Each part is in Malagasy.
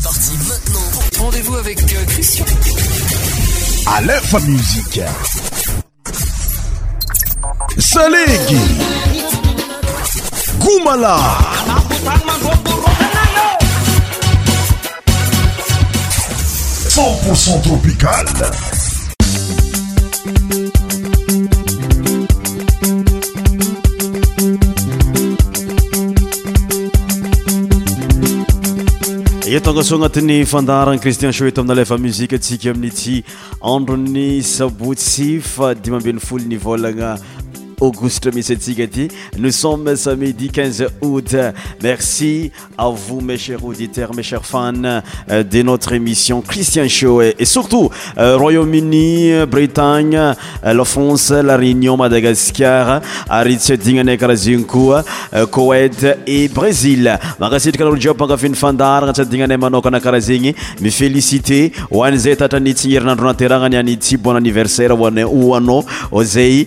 C'est parti maintenant. Rendez-vous avec euh, Christian. À l'info musique. Salégui. Goumala. pour son tropical. eo tongasoa agnatin'ny fandarana cristian shoeto amina lefa muzika atsika amin'n' ty androny sabotsy fa dimambeny folo ny volagna Auguste Missetigati. Nous sommes samedi 15 août. Merci à vous, mes chers auditeurs, mes chers fans euh, de notre émission Christian Show et surtout euh, Royaume-Uni, Bretagne, euh, la France, la Réunion, Madagascar, Aritsetingane Karazinku, Koweït et Brésil. Merci de vous pangafin fandar gnatsadigna manokana karaha zegny mifelicité ho any zay tatrany tsy herinandro nateragna ny any bon anniversaire ho anao zay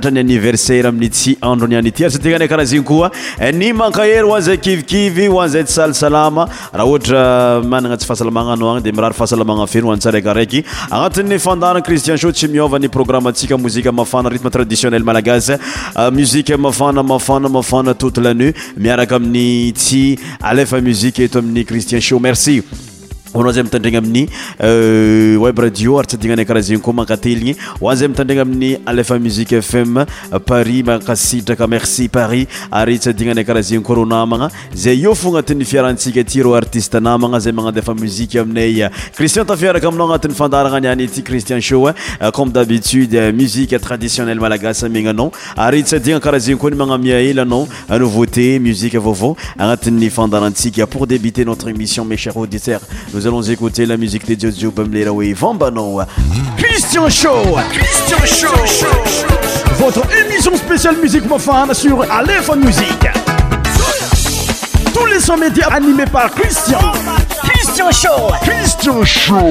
tany anniversaire aminy tsy andro ni anityar sy tegna ana karaha zegny koa eh, ny mankahery hoanzay kivikivy hoanzay tsysalsalama raha ohatra manana tsy fahasalamagna anao agny dia mirary fahasalamagna fenyhantsaraikaraiky agnatin'ny fandarana cristian sho tsy miôvany programme atsika mozike mafana rithme traditionnel malagasy eh, muzike mafana mafana mafana toute lanu miaraka amin'ny tsy alefa muzike eto amin'ny cristiensho merci a zay itandrinaaminyweb euh, radio atsainaa karahzgnykoa aaenyaaanna amiy a musiqe fm paris makasitrak merci paris aytsinaa kaahzenykiieieéission mehr Nous allons écouter la musique de Jojo Bumleraoui Vambano. Christian Show Christian Show Votre émission spéciale musique profane sur Aleph Music. Tous les sommets médias animés par Christian. Christian Show Christian Show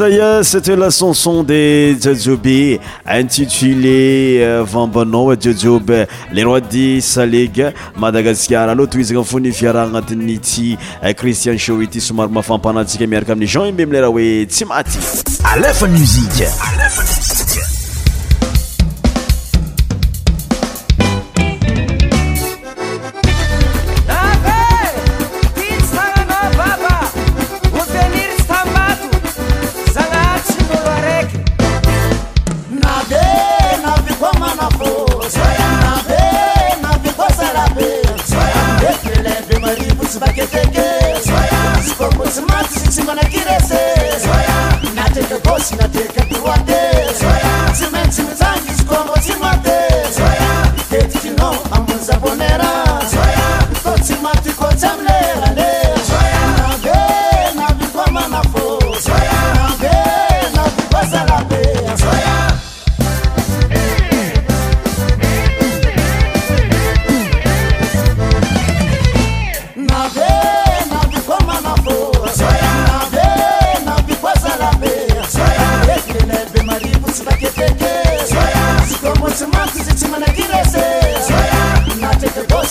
zaya euh, cete la chanson de jojiobe intudfule euh, vambanao jiojioby le roi de salege madagaskar aloha tohizagna afo ni fiaraha agnatin'ny ty euh, cristian shoi ty somary mahafampanatsika miaraka amin'i jean umbemleraha hoe tsy maty alefa musiqe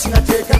Assina a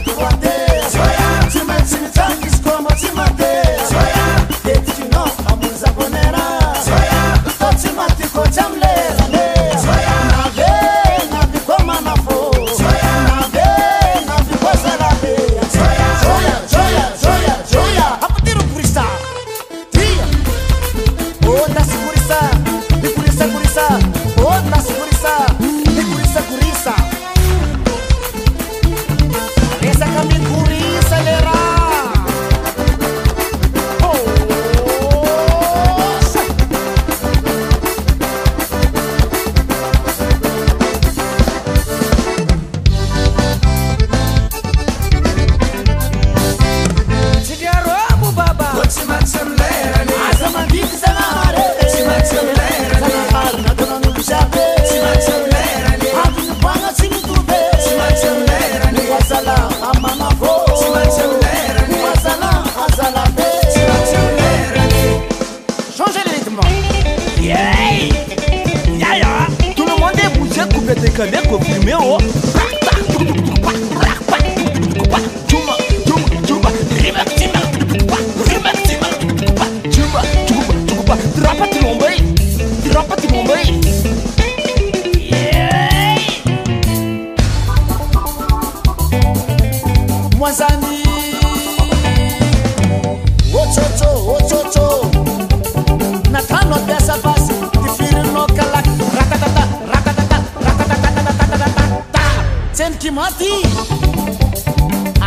mati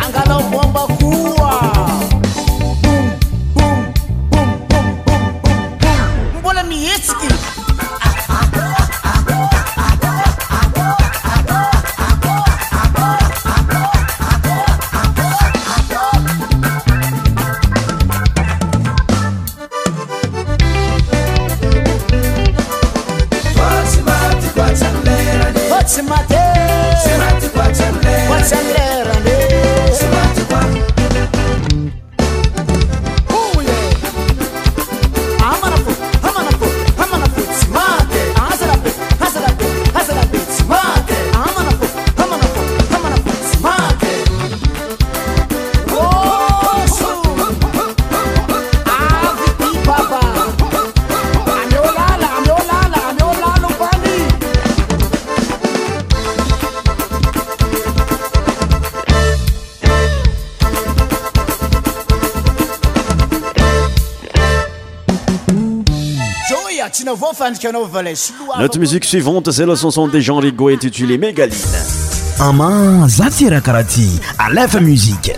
angadao bomba cula Notre musique suivante, c'est la chanson de Jean Rigaud intitulée Mégaline. Aman Zatira Karati, à l'EF Musique.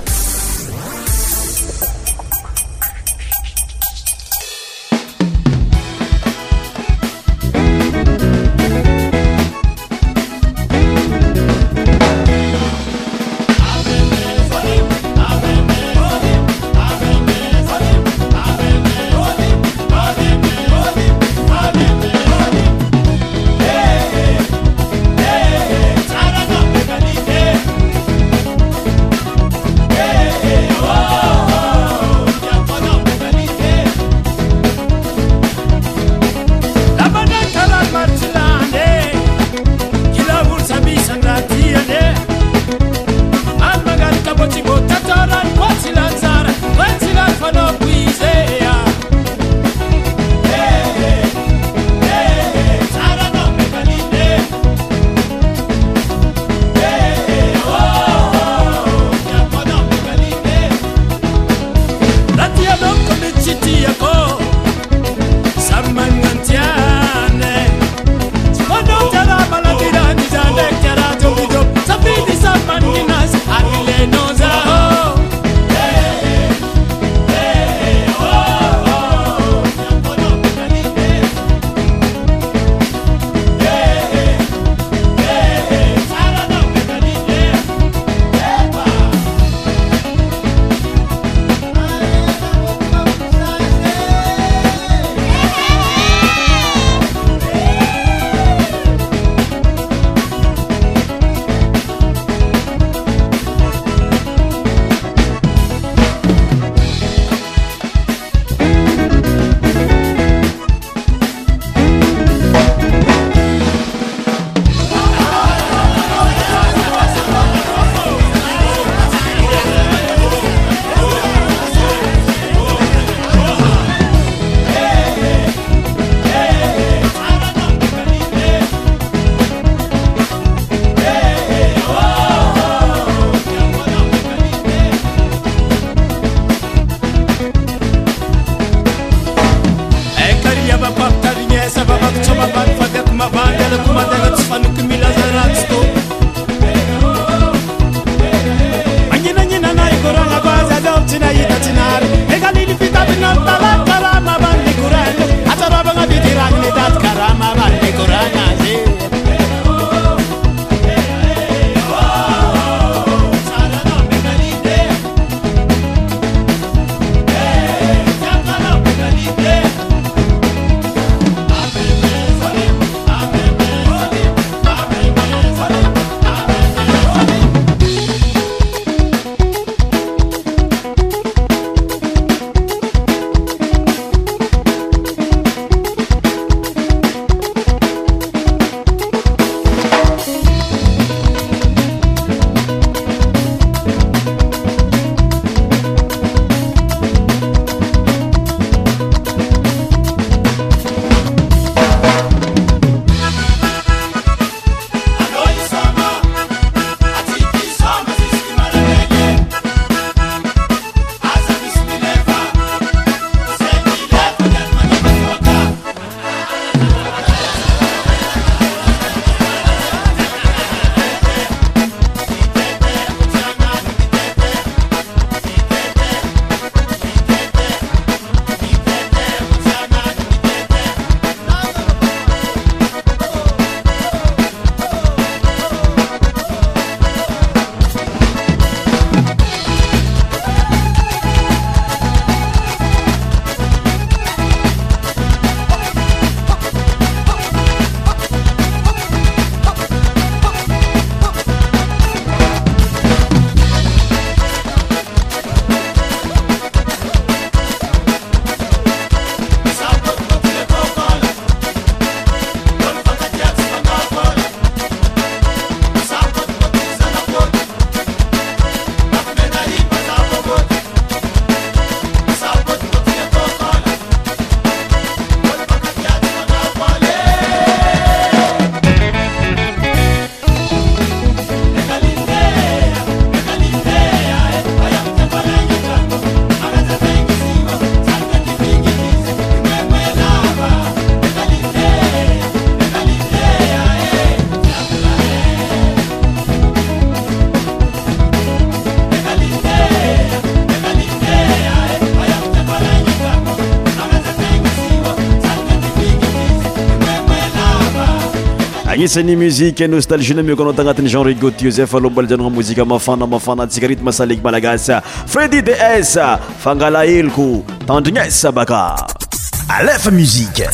ل sani muzike nostalgi na amiko anao tagnatin'ny jen ri gotiozay fa lohmbala zanaa mozika mafana mafana atsika ritme saleg malagasy fredy de s fangala eloko tandrigny ey sabaka alefa muzike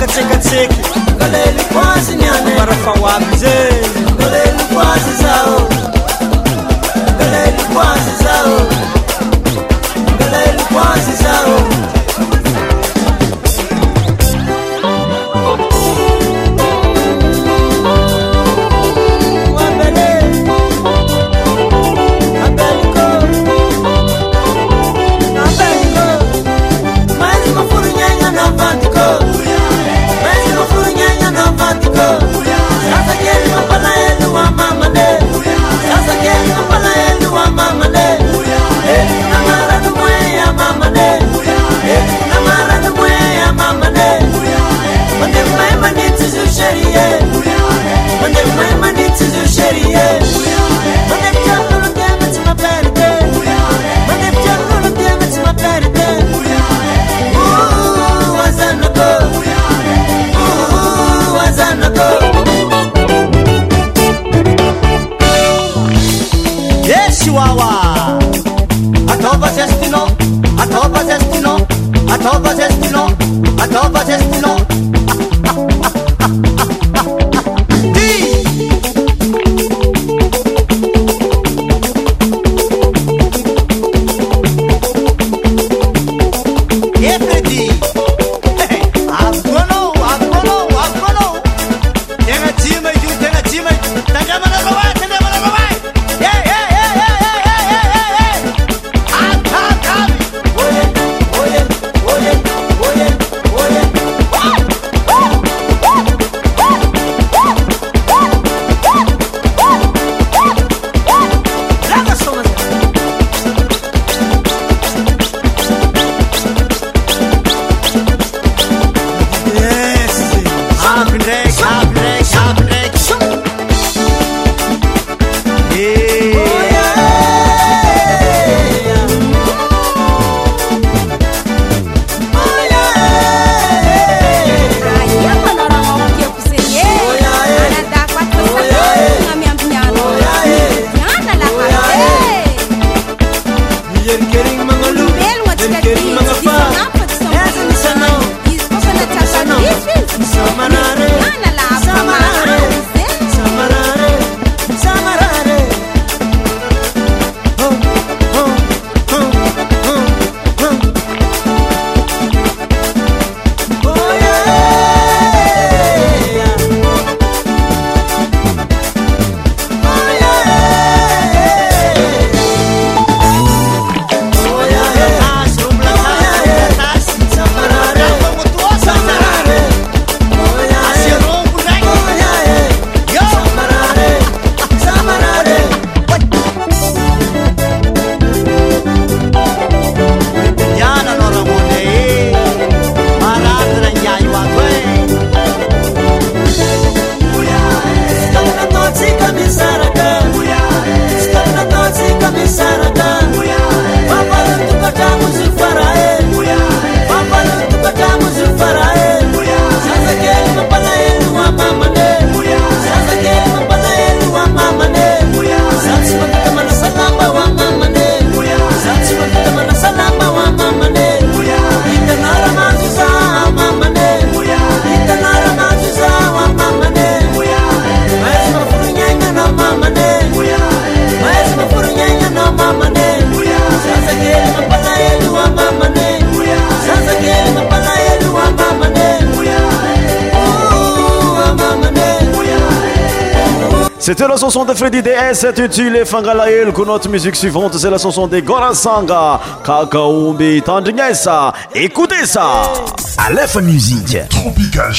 ككy رf C'était la chanson de Freddy DS les Fangalael. Que notre musique suivante, c'est la chanson de Gorasanga, Kakaumbi Tandringessa. Écoutez ça! Aleph Musique Tropical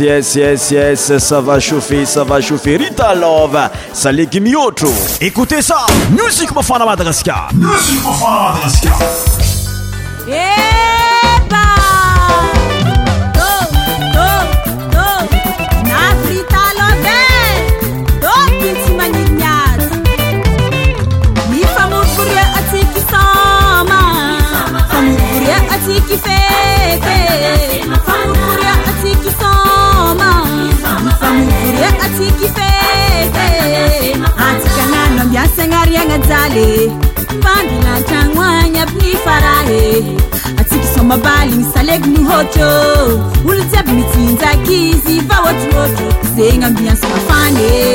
sss ça va chaufer sa va chaufer rita lova sa legimiotro écoutez ça music mafana madagascarc atsikanano ambiasagna ariagna jale vandilatragnoagna abynny fara e atsika somabaly ny saleby ny hôtro olo jsy aby nitsyinjaky izy fa oatroôtro zegny ambiasamafane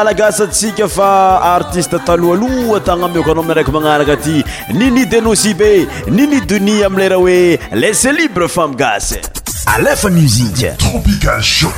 alagasa tsika fa artiste taloaaloa tagna miokanao aminy araiky magnaraka aty nini denosi be nini doni am lera hoe lese libre famegasy alefa muzika tropical sho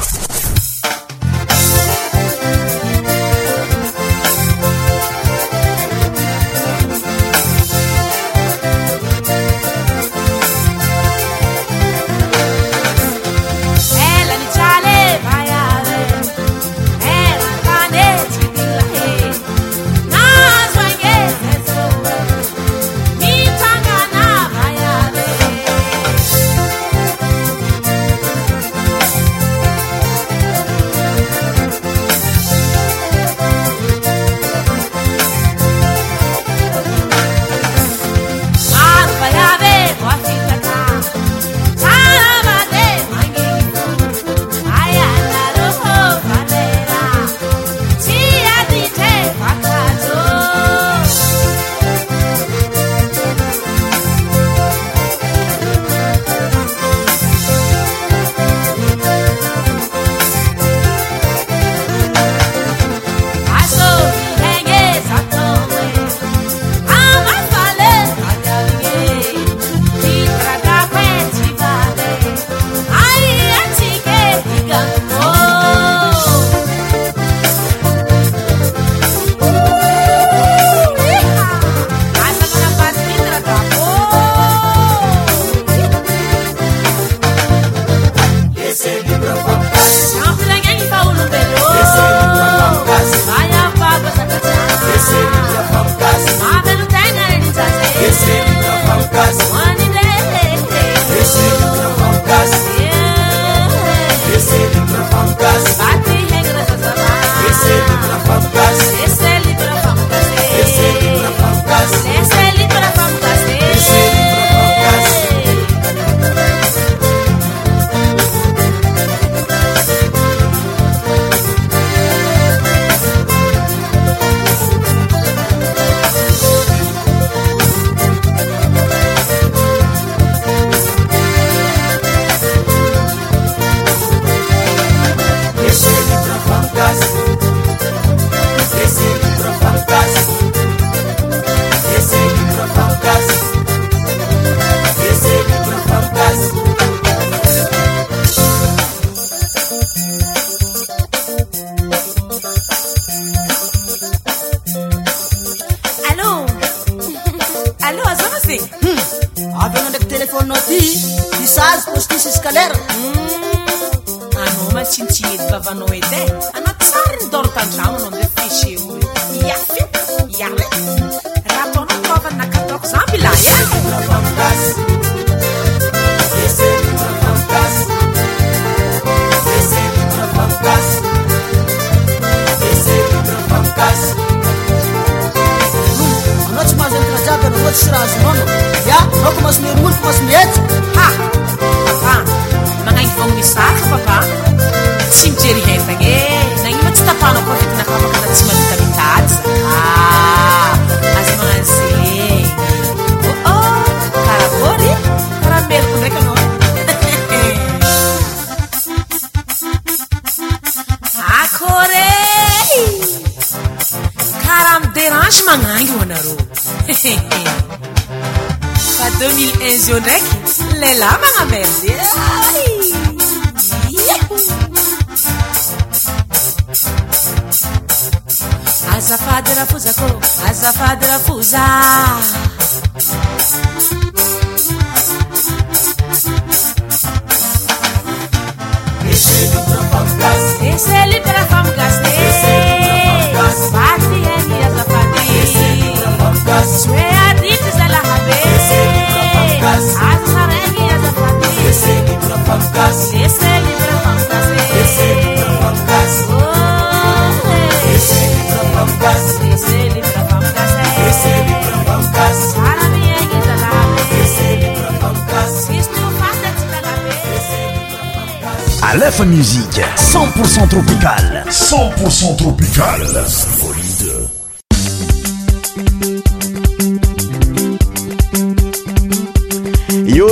Musique, 100% tropical. 100% tropical. Yo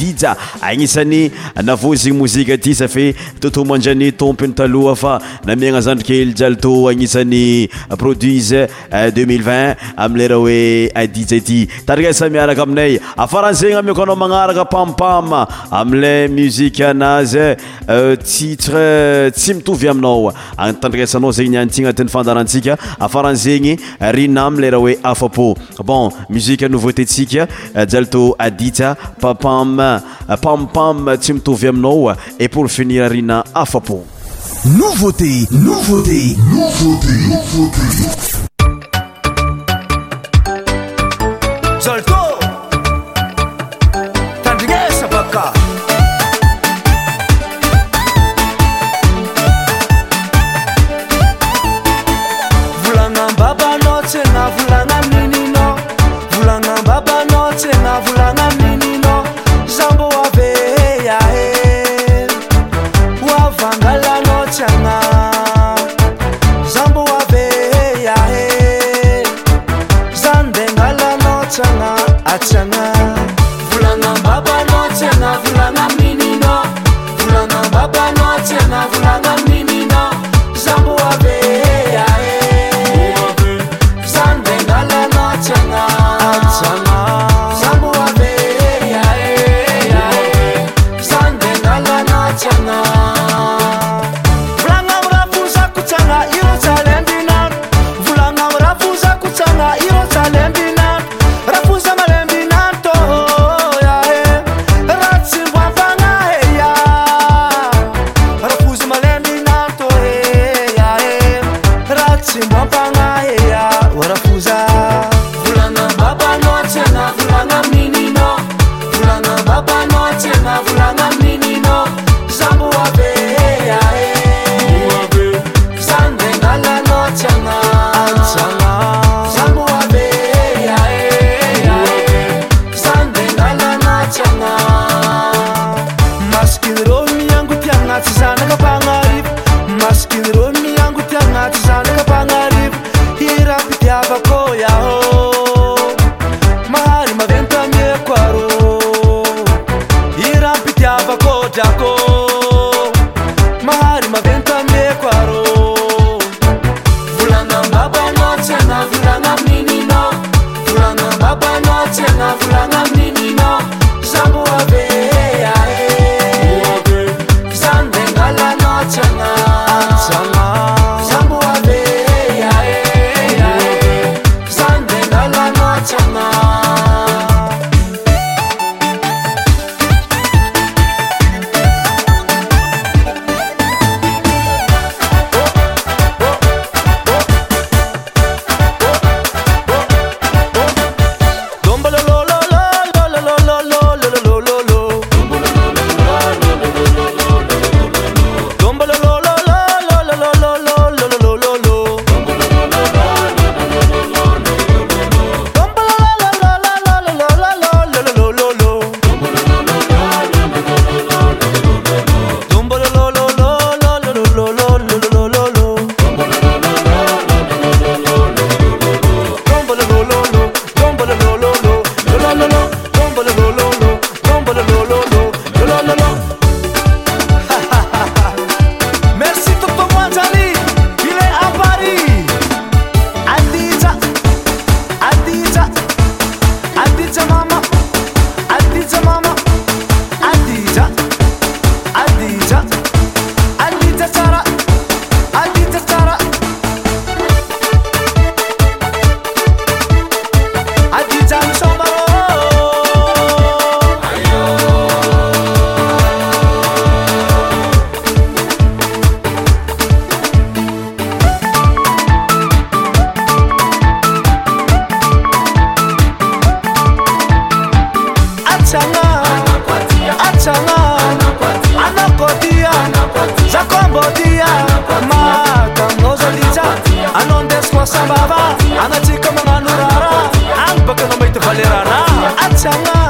agnisany navoziny mozika aty safe totoman-any tompiny taloha fa namina zandrikely jalitô agnisan'ny produis 2020 euh, amiler oe adija euh, tytandrisamiaaka e ainay afrahanzegny amikoanao manaraka pampam amila muzikanazytitre euh, tsy mitvy aia drsaao zegny ana tin'yadrasika afranzegny ra alerh oe afapô bon muziknoveautésika jaltô adiapapam pamepam tsy mitovy aminao et pour finir arina afapô nouveau tey nouveau téy novutt botia makam lozolica anondesmosababa aga jiko mengadurara an bakenobaitu baleranaaaa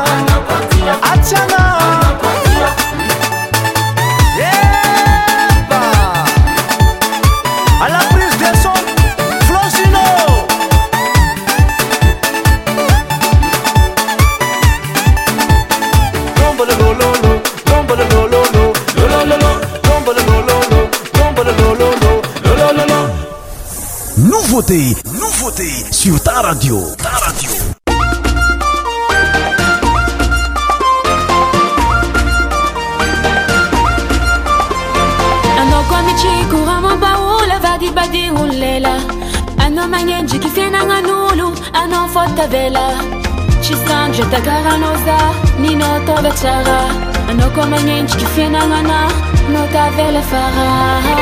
נמiioרמבולודי בדיוnל נאmyeg קu fננולו נו fותל ש sngרנז niנtברה נme ufנ נvלfר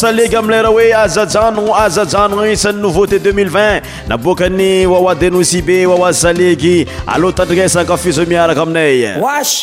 salegy amileraha hoe azajanono azajanono isan'ny nouveauté 20200 naboakany oawadenoci be oaoaz salegy aloha tandrikasakafizo miaraka aminay asi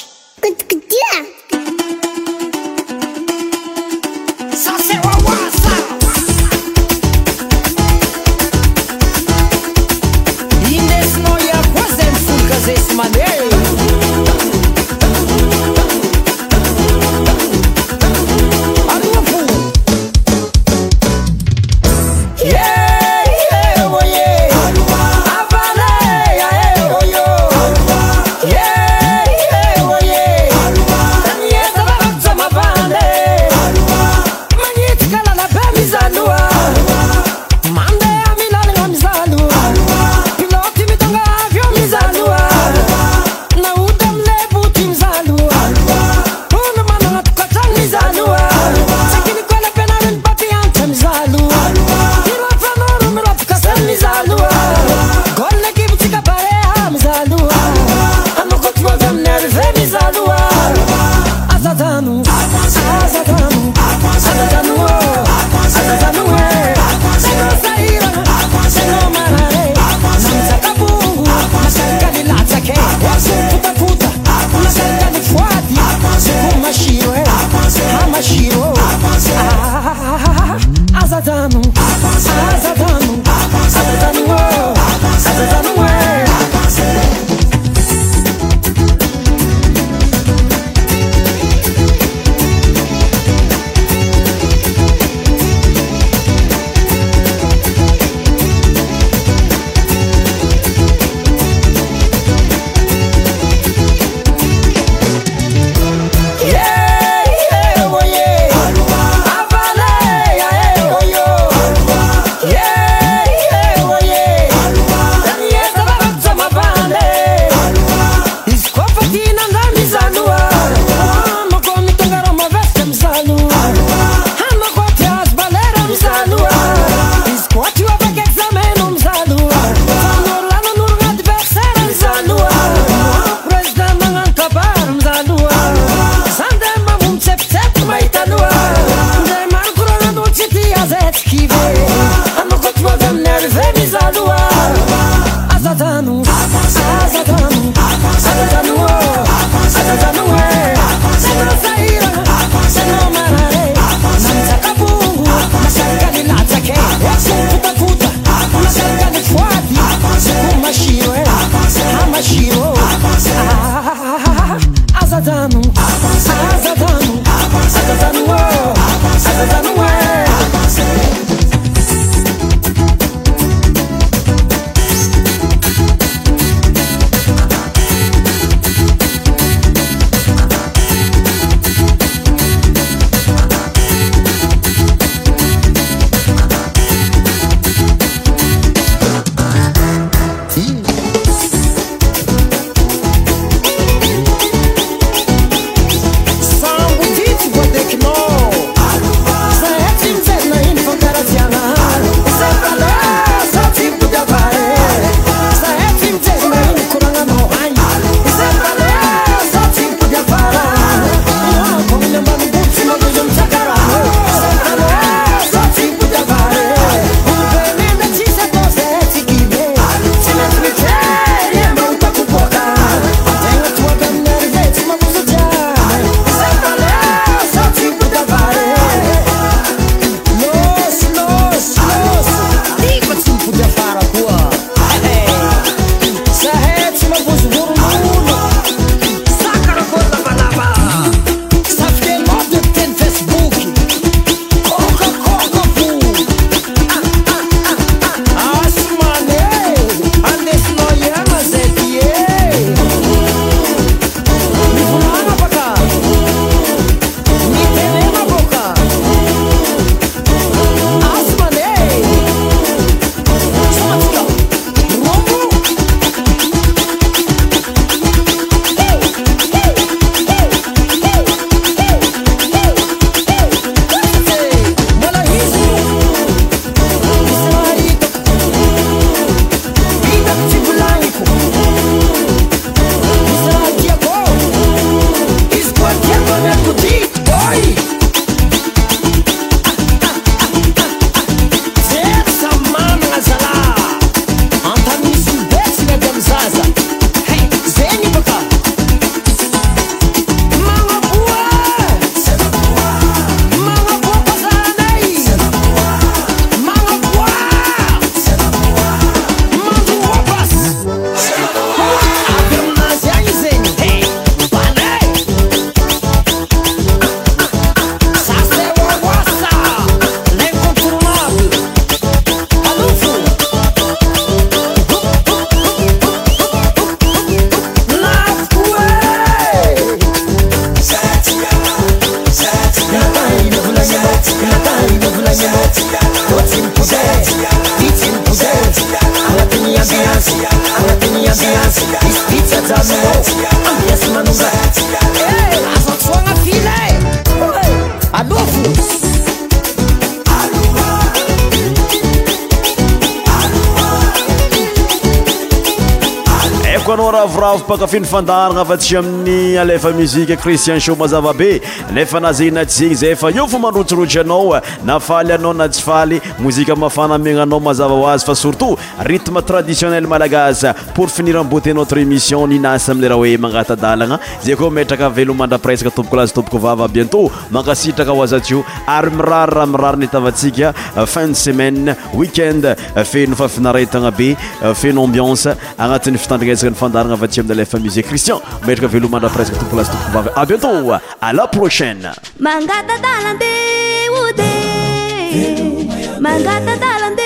pakafino fandaragna fa tsy amin'ny alefa mozika kristian sho mazavabe nefa na zegny na ty zegny zay fa io fa mandrotsorotsy anao na faly anao na tsy faly mozika mahafanamegnanao mazava ho azy fa surtout hdiioneaagaspor fiirotenotre émissionninasamrha oe magatadalana zay koakaeomadraeaoieôrzaio ary irarirarnytatsika fin d semaie weekend fenofafiaetana befeoambians anati'nyfitandrineaka yfandarana ati aiye crisian rakaeodraeoieôa